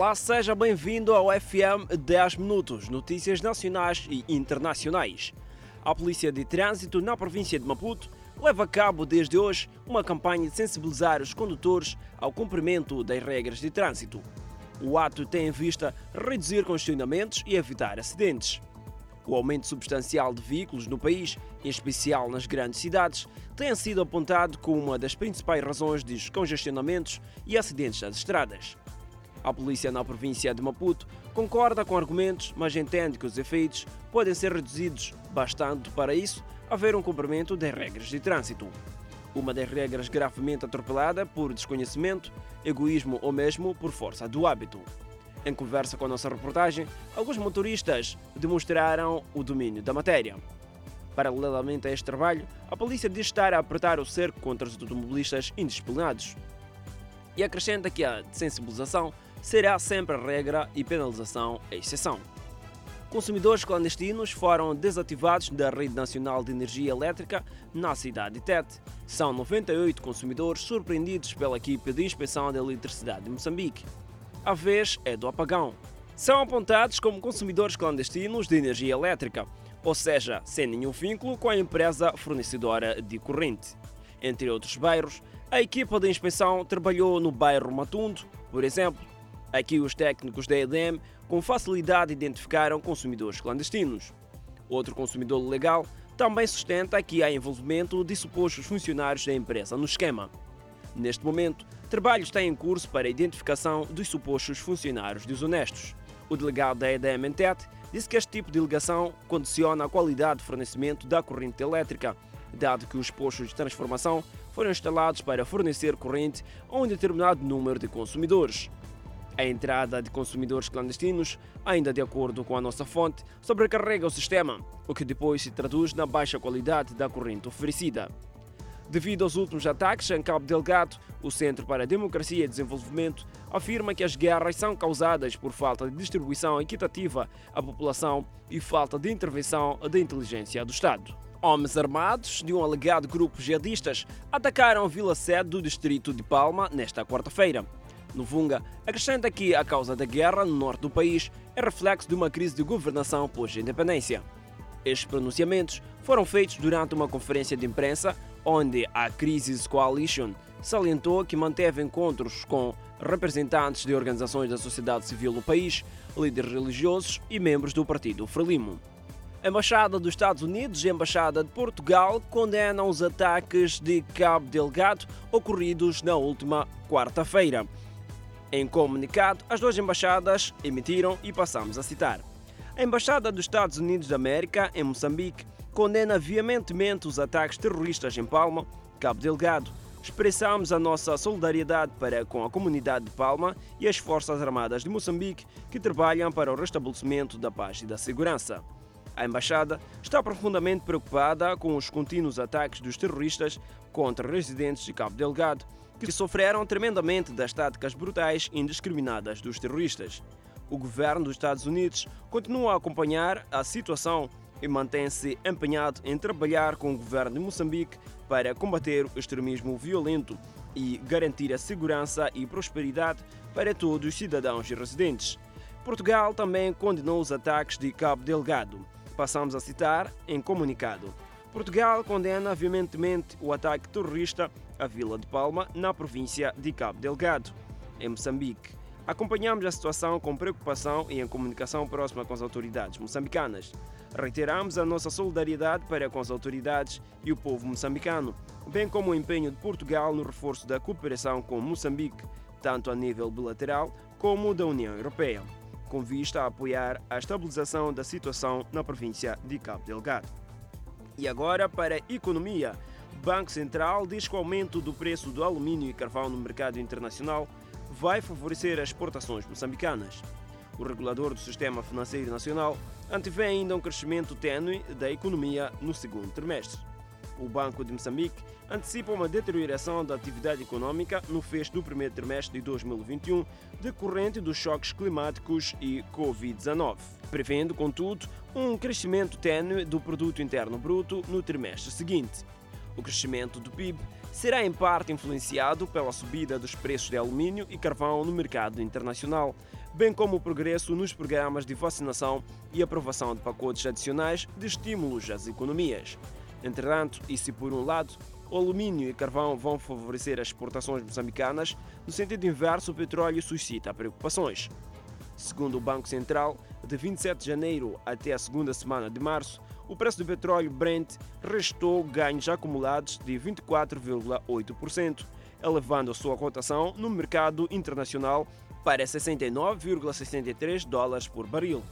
Olá, seja bem-vindo ao FM 10 Minutos, notícias nacionais e internacionais. A Polícia de Trânsito na província de Maputo leva a cabo desde hoje uma campanha de sensibilizar os condutores ao cumprimento das regras de trânsito. O ato tem em vista reduzir congestionamentos e evitar acidentes. O aumento substancial de veículos no país, em especial nas grandes cidades, tem sido apontado como uma das principais razões de congestionamentos e acidentes nas estradas. A polícia na província de Maputo concorda com argumentos, mas entende que os efeitos podem ser reduzidos bastante para isso haver um cumprimento das regras de trânsito. Uma das regras gravemente atropelada por desconhecimento, egoísmo ou mesmo por força do hábito. Em conversa com a nossa reportagem, alguns motoristas demonstraram o domínio da matéria. Paralelamente a este trabalho, a polícia diz estar a apertar o cerco contra os automobilistas indisciplinados. E acrescenta que a sensibilização será sempre regra e penalização a exceção. Consumidores clandestinos foram desativados da Rede Nacional de Energia Elétrica na cidade de Tete. São 98 consumidores surpreendidos pela equipe de inspeção da eletricidade de Moçambique a vez é do apagão. São apontados como consumidores clandestinos de energia elétrica, ou seja, sem nenhum vínculo com a empresa fornecedora de corrente. Entre outros bairros, a equipa de inspeção trabalhou no bairro Matundo, por exemplo. Aqui os técnicos da EDM com facilidade identificaram consumidores clandestinos. Outro consumidor legal também sustenta que há envolvimento de supostos funcionários da empresa no esquema. Neste momento, trabalho está em curso para a identificação dos supostos funcionários desonestos. O delegado da EDM em Tete disse que este tipo de ligação condiciona a qualidade de fornecimento da corrente elétrica, dado que os postos de transformação foram instalados para fornecer corrente a um determinado número de consumidores. A entrada de consumidores clandestinos, ainda de acordo com a nossa fonte, sobrecarrega o sistema, o que depois se traduz na baixa qualidade da corrente oferecida. Devido aos últimos ataques em Cabo Delgado, o Centro para a Democracia e Desenvolvimento afirma que as guerras são causadas por falta de distribuição equitativa à população e falta de intervenção da inteligência do Estado. Homens armados de um alegado grupo jihadistas atacaram a vila sede do distrito de Palma nesta quarta-feira. No Vunga, acrescenta que a causa da guerra no norte do país é reflexo de uma crise de governação pós-independência. Estes pronunciamentos foram feitos durante uma conferência de imprensa onde a Crisis Coalition salientou que manteve encontros com representantes de organizações da sociedade civil no país, líderes religiosos e membros do Partido Frelimo. A Embaixada dos Estados Unidos e a Embaixada de Portugal condenam os ataques de Cabo Delgado ocorridos na última quarta-feira. Em comunicado, as duas embaixadas emitiram e passamos a citar. A Embaixada dos Estados Unidos da América, em Moçambique, condena veementemente os ataques terroristas em Palma, Cabo Delgado. Expressamos a nossa solidariedade para com a comunidade de Palma e as Forças Armadas de Moçambique que trabalham para o restabelecimento da paz e da segurança. A embaixada está profundamente preocupada com os contínuos ataques dos terroristas contra residentes de Cabo Delgado, que sofreram tremendamente das táticas brutais e indiscriminadas dos terroristas. O governo dos Estados Unidos continua a acompanhar a situação e mantém-se empenhado em trabalhar com o governo de Moçambique para combater o extremismo violento e garantir a segurança e prosperidade para todos os cidadãos e residentes. Portugal também condenou os ataques de Cabo Delgado. Passamos a citar em comunicado. Portugal condena veementemente o ataque terrorista à Vila de Palma, na província de Cabo Delgado, em Moçambique. Acompanhamos a situação com preocupação e em comunicação próxima com as autoridades moçambicanas. Reiteramos a nossa solidariedade para com as autoridades e o povo moçambicano, bem como o empenho de Portugal no reforço da cooperação com Moçambique, tanto a nível bilateral como da União Europeia, com vista a apoiar a estabilização da situação na província de Cabo Delgado. E agora para a economia. Banco Central diz que o aumento do preço do alumínio e carvão no mercado internacional vai favorecer as exportações moçambicanas. O regulador do Sistema Financeiro Nacional antevê ainda um crescimento tênue da economia no segundo trimestre. O Banco de Moçambique antecipa uma deterioração da atividade econômica no fecho do primeiro trimestre de 2021, decorrente dos choques climáticos e Covid-19, prevendo, contudo, um crescimento tênue do produto interno bruto no trimestre seguinte. O crescimento do PIB será em parte influenciado pela subida dos preços de alumínio e carvão no mercado internacional, bem como o progresso nos programas de vacinação e aprovação de pacotes adicionais de estímulos às economias. Entretanto, e se por um lado o alumínio e carvão vão favorecer as exportações moçambicanas, no sentido inverso, o petróleo suscita preocupações. Segundo o Banco Central, de 27 de janeiro até a segunda semana de março, o preço do petróleo Brent restou ganhos acumulados de 24,8%, elevando a sua cotação no mercado internacional para 69,63 dólares por barril,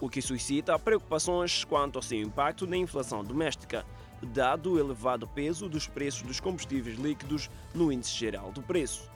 o que suscita preocupações quanto ao seu impacto na inflação doméstica, dado o elevado peso dos preços dos combustíveis líquidos no índice geral do preço.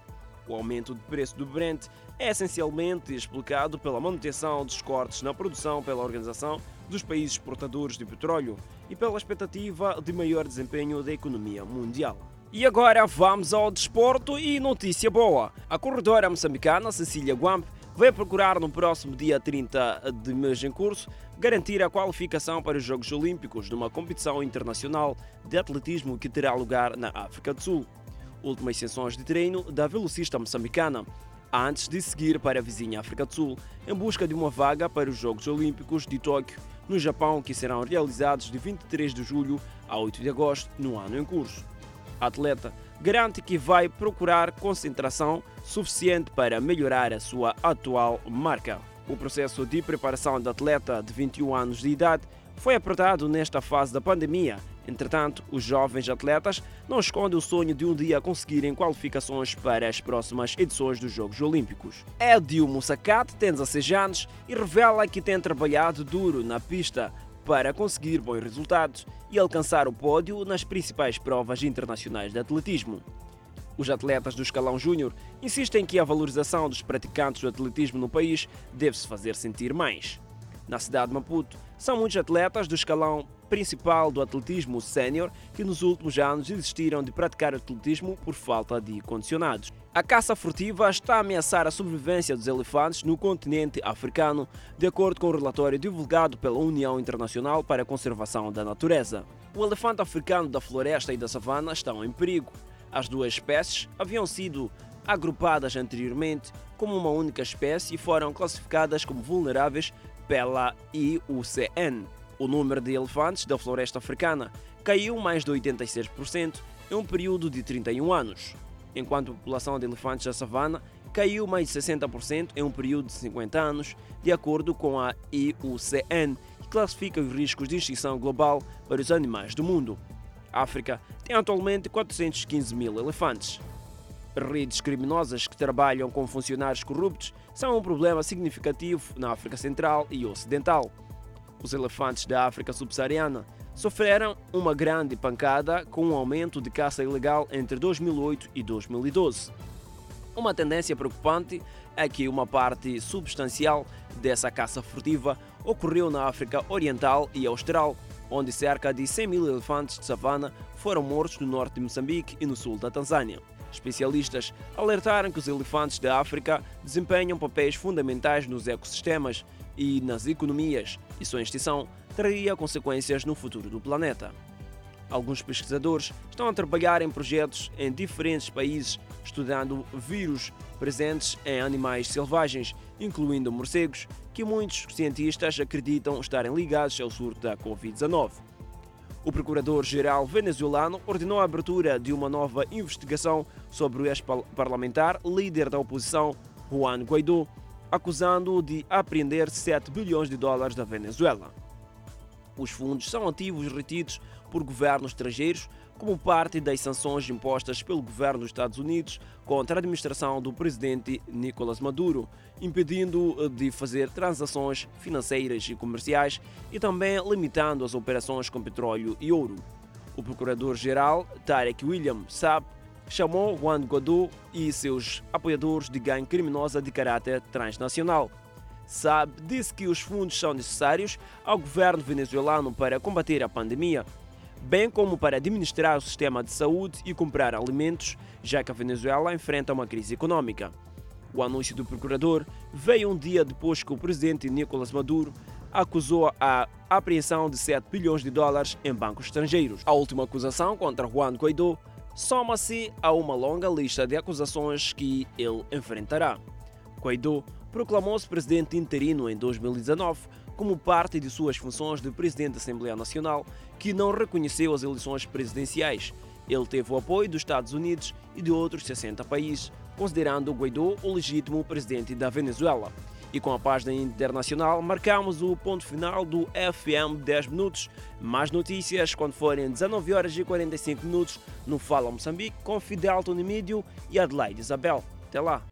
O aumento de preço do Brent é essencialmente explicado pela manutenção dos cortes na produção pela Organização dos Países Exportadores de Petróleo e pela expectativa de maior desempenho da economia mundial. E agora vamos ao desporto e notícia boa. A corredora moçambicana Cecília Guamp vai procurar no próximo dia 30 de mês em curso garantir a qualificação para os Jogos Olímpicos numa competição internacional de atletismo que terá lugar na África do Sul. Últimas sessões de treino da velocista moçambicana, antes de seguir para a vizinha África do Sul em busca de uma vaga para os Jogos Olímpicos de Tóquio, no Japão, que serão realizados de 23 de julho a 8 de agosto, no ano em curso. A atleta garante que vai procurar concentração suficiente para melhorar a sua atual marca. O processo de preparação da atleta de 21 anos de idade foi apertado nesta fase da pandemia. Entretanto, os jovens atletas não escondem o sonho de um dia conseguirem qualificações para as próximas edições dos Jogos Olímpicos. Edio Mussacat tem 16 anos e revela que tem trabalhado duro na pista para conseguir bons resultados e alcançar o pódio nas principais provas internacionais de atletismo. Os atletas do escalão júnior insistem que a valorização dos praticantes do atletismo no país deve-se fazer sentir mais. Na cidade de Maputo, são muitos atletas do escalão principal do atletismo sénior que nos últimos anos desistiram de praticar atletismo por falta de condicionados. A caça furtiva está a ameaçar a sobrevivência dos elefantes no continente africano, de acordo com o relatório divulgado pela União Internacional para a Conservação da Natureza. O elefante africano da floresta e da savana estão em perigo. As duas espécies haviam sido agrupadas anteriormente como uma única espécie e foram classificadas como vulneráveis pela IUCN. O número de elefantes da floresta africana caiu mais de 86% em um período de 31 anos, enquanto a população de elefantes da savana caiu mais de 60% em um período de 50 anos, de acordo com a IUCN, que classifica os riscos de extinção global para os animais do mundo. África tem atualmente 415 mil elefantes. Redes criminosas que trabalham com funcionários corruptos são um problema significativo na África Central e Ocidental. Os elefantes da África subsaariana sofreram uma grande pancada com um aumento de caça ilegal entre 2008 e 2012. Uma tendência preocupante é que uma parte substancial dessa caça furtiva ocorreu na África Oriental e Austral, onde cerca de 100 mil elefantes de savana foram mortos no norte de Moçambique e no sul da Tanzânia. Especialistas alertaram que os elefantes da África desempenham papéis fundamentais nos ecossistemas e nas economias, e sua extinção traria consequências no futuro do planeta. Alguns pesquisadores estão a trabalhar em projetos em diferentes países, estudando vírus presentes em animais selvagens, incluindo morcegos, que muitos cientistas acreditam estarem ligados ao surto da Covid-19. O procurador-geral venezuelano ordenou a abertura de uma nova investigação sobre o ex-parlamentar, líder da oposição, Juan Guaidó, acusando-o de apreender 7 bilhões de dólares da Venezuela. Os fundos são ativos retidos por governos estrangeiros como parte das sanções impostas pelo governo dos Estados Unidos contra a administração do presidente Nicolás Maduro, impedindo eh, de fazer transações financeiras e comerciais e também limitando as operações com petróleo e ouro. O procurador-geral Tarek William Saab chamou Juan Guaidó e seus apoiadores de gangue criminosa de caráter transnacional. Saab disse que os fundos são necessários ao governo venezuelano para combater a pandemia, bem como para administrar o sistema de saúde e comprar alimentos, já que a Venezuela enfrenta uma crise econômica. O anúncio do procurador veio um dia depois que o presidente Nicolás Maduro acusou a apreensão de 7 bilhões de dólares em bancos estrangeiros. A última acusação contra Juan Guaidó soma-se a uma longa lista de acusações que ele enfrentará. Guaidó proclamou-se presidente interino em 2019 como parte de suas funções de presidente da Assembleia Nacional, que não reconheceu as eleições presidenciais. Ele teve o apoio dos Estados Unidos e de outros 60 países, considerando Guaidó o legítimo presidente da Venezuela. E com a página internacional, marcamos o ponto final do FM 10 Minutos. Mais notícias quando forem 19 horas e 45 minutos no Fala Moçambique com Fidel Tonimídio e Adelaide Isabel. Até lá!